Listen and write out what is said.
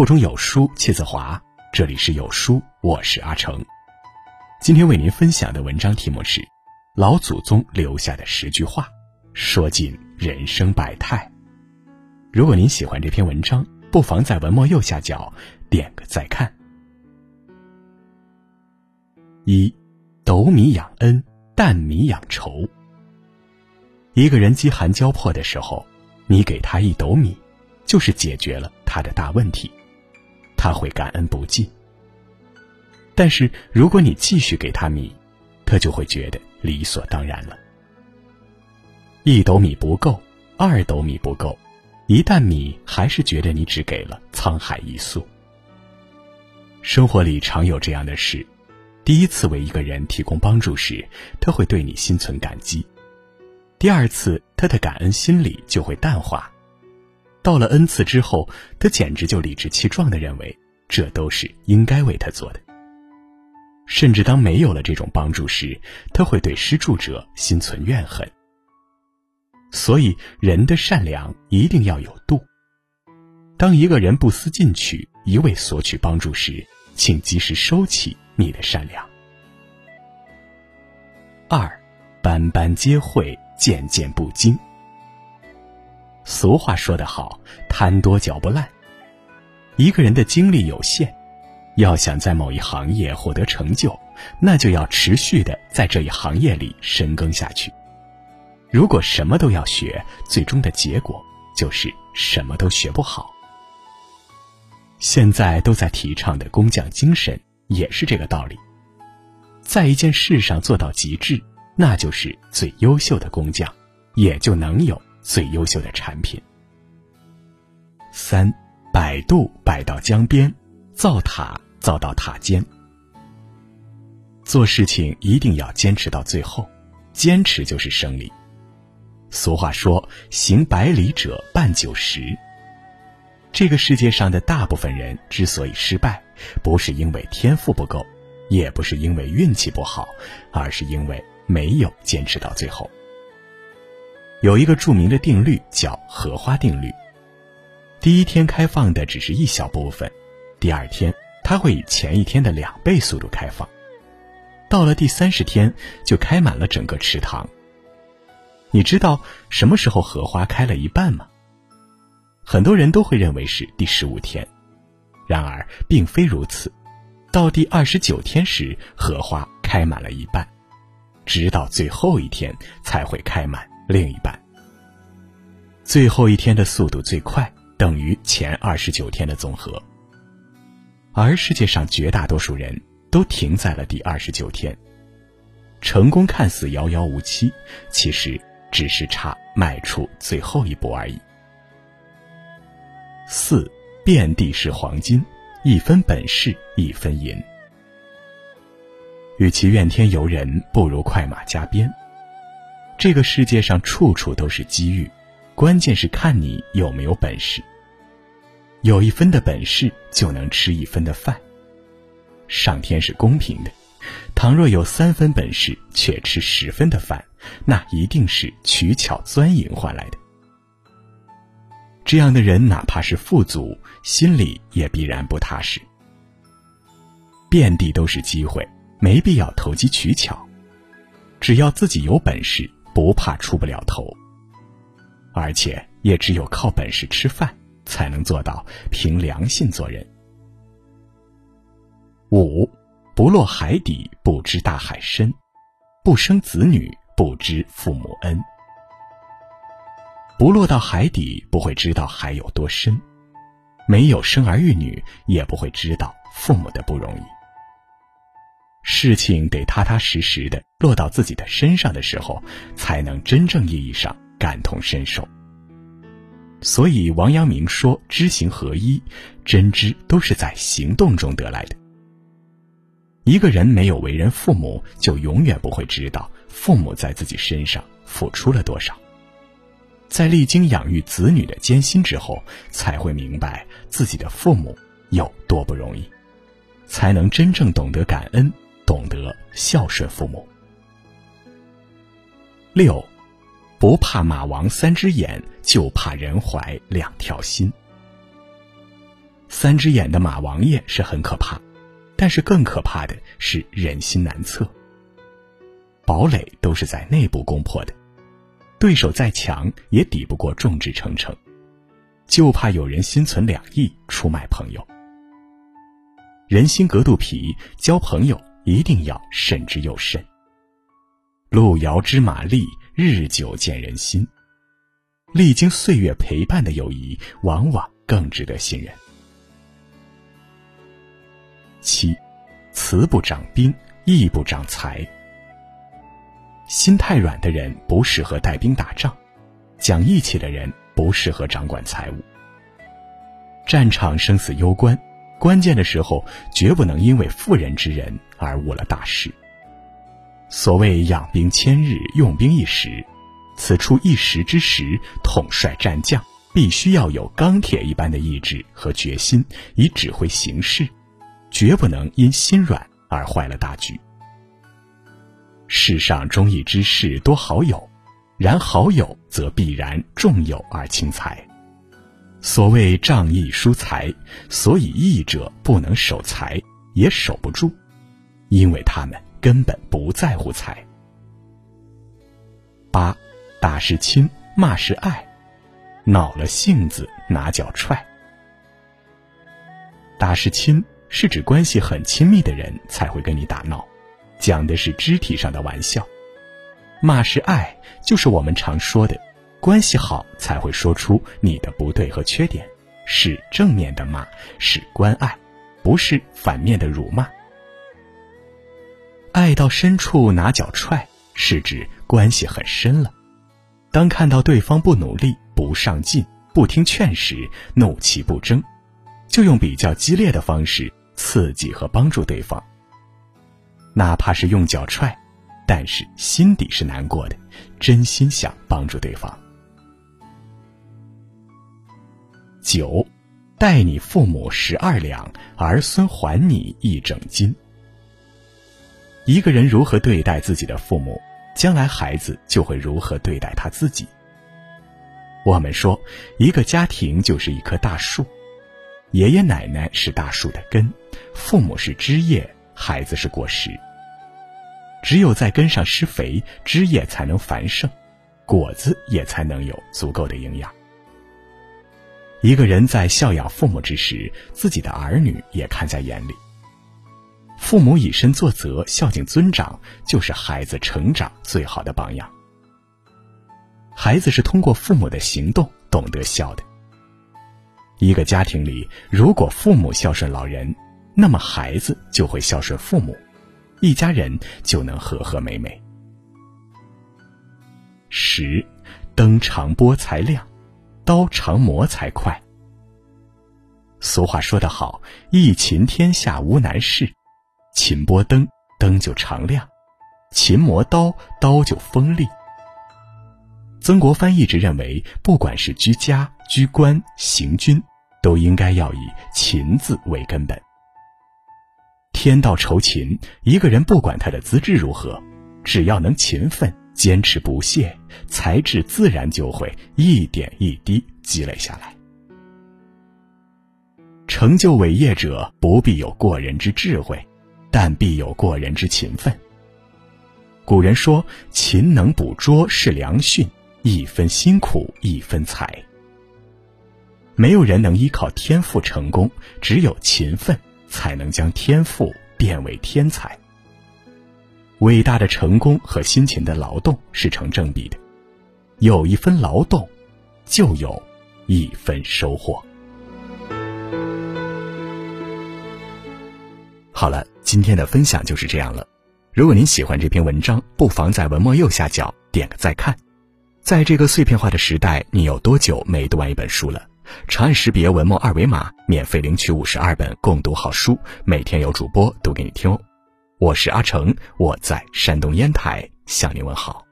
腹中有书气自华。这里是有书，我是阿成。今天为您分享的文章题目是《老祖宗留下的十句话》，说尽人生百态。如果您喜欢这篇文章，不妨在文末右下角点个再看。一，斗米养恩，担米养仇。一个人饥寒交迫的时候，你给他一斗米，就是解决了他的大问题，他会感恩不尽。但是如果你继续给他米，他就会觉得理所当然了。一斗米不够，二斗米不够，一担米还是觉得你只给了沧海一粟。生活里常有这样的事：第一次为一个人提供帮助时，他会对你心存感激；第二次，他的感恩心理就会淡化；到了 n 次之后，他简直就理直气壮的认为这都是应该为他做的。甚至当没有了这种帮助时，他会对施助者心存怨恨。所以，人的善良一定要有度。当一个人不思进取，一味索取帮助时，请及时收起你的善良。二，斑斑皆会，件件不精。俗话说得好，贪多嚼不烂。一个人的精力有限。要想在某一行业获得成就，那就要持续的在这一行业里深耕下去。如果什么都要学，最终的结果就是什么都学不好。现在都在提倡的工匠精神也是这个道理。在一件事上做到极致，那就是最优秀的工匠，也就能有最优秀的产品。三，摆渡摆到江边。造塔造到塔尖，做事情一定要坚持到最后，坚持就是胜利。俗话说：“行百里者半九十。”这个世界上的大部分人之所以失败，不是因为天赋不够，也不是因为运气不好，而是因为没有坚持到最后。有一个著名的定律叫荷花定律，第一天开放的只是一小部分。第二天，它会以前一天的两倍速度开放，到了第三十天就开满了整个池塘。你知道什么时候荷花开了一半吗？很多人都会认为是第十五天，然而并非如此。到第二十九天时，荷花开满了一半，直到最后一天才会开满另一半。最后一天的速度最快，等于前二十九天的总和。而世界上绝大多数人都停在了第二十九天，成功看似遥遥无期，其实只是差迈出最后一步而已。四，遍地是黄金，一分本事一分银。与其怨天尤人，不如快马加鞭。这个世界上处处都是机遇，关键是看你有没有本事。有一分的本事，就能吃一分的饭。上天是公平的，倘若有三分本事却吃十分的饭，那一定是取巧钻营换来的。这样的人，哪怕是富足，心里也必然不踏实。遍地都是机会，没必要投机取巧，只要自己有本事，不怕出不了头。而且，也只有靠本事吃饭。才能做到凭良心做人。五，不落海底不知大海深，不生子女不知父母恩。不落到海底，不会知道海有多深；没有生儿育女，也不会知道父母的不容易。事情得踏踏实实的落到自己的身上的时候，才能真正意义上感同身受。所以，王阳明说：“知行合一，真知都是在行动中得来的。一个人没有为人父母，就永远不会知道父母在自己身上付出了多少。在历经养育子女的艰辛之后，才会明白自己的父母有多不容易，才能真正懂得感恩，孝顺父母。”六。不怕马王三只眼，就怕人怀两条心。三只眼的马王爷是很可怕，但是更可怕的是人心难测。堡垒都是在内部攻破的，对手再强也抵不过众志成城，就怕有人心存两意出卖朋友。人心隔肚皮，交朋友一定要慎之又慎。路遥知马力，日久见人心。历经岁月陪伴的友谊，往往更值得信任。七，慈不长兵，义不长财。心太软的人不适合带兵打仗，讲义气的人不适合掌管财务。战场生死攸关。关键的时候，绝不能因为妇人之仁而误了大事。所谓养兵千日，用兵一时，此处一时之时，统帅战将必须要有钢铁一般的意志和决心，以指挥形势，绝不能因心软而坏了大局。世上忠义之士多好友，然好友则必然重友而轻财。所谓仗义疏财，所以义者不能守财，也守不住，因为他们根本不在乎财。八，打是亲，骂是爱，恼了性子拿脚踹。打是亲是指关系很亲密的人才会跟你打闹，讲的是肢体上的玩笑；骂是爱，就是我们常说的。关系好才会说出你的不对和缺点，是正面的骂，是关爱，不是反面的辱骂。爱到深处拿脚踹，是指关系很深了。当看到对方不努力、不上进、不听劝时，怒气不争，就用比较激烈的方式刺激和帮助对方。哪怕是用脚踹，但是心底是难过的，真心想帮助对方。九，待你父母十二两，儿孙还你一整斤。一个人如何对待自己的父母，将来孩子就会如何对待他自己。我们说，一个家庭就是一棵大树，爷爷奶奶是大树的根，父母是枝叶，孩子是果实。只有在根上施肥，枝叶才能繁盛，果子也才能有足够的营养。一个人在孝养父母之时，自己的儿女也看在眼里。父母以身作则，孝敬尊长，就是孩子成长最好的榜样。孩子是通过父母的行动懂得孝的。一个家庭里，如果父母孝顺老人，那么孩子就会孝顺父母，一家人就能和和美美。十，灯长波才亮。刀长磨才快。俗话说得好：“一勤天下无难事，勤拨灯，灯就常亮；勤磨刀，刀就锋利。”曾国藩一直认为，不管是居家、居官、行军，都应该要以“勤”字为根本。天道酬勤，一个人不管他的资质如何，只要能勤奋。坚持不懈，才智自然就会一点一滴积累下来。成就伟业者不必有过人之智慧，但必有过人之勤奋。古人说：“勤能捕捉是良训，一分辛苦一分财。”没有人能依靠天赋成功，只有勤奋才能将天赋变为天才。伟大的成功和辛勤的劳动是成正比的，有一分劳动，就有一分收获。好了，今天的分享就是这样了。如果您喜欢这篇文章，不妨在文末右下角点个再看。在这个碎片化的时代，你有多久没读完一本书了？长按识别文末二维码，免费领取五十二本共读好书，每天有主播读给你听哦。我是阿成，我在山东烟台向您问好。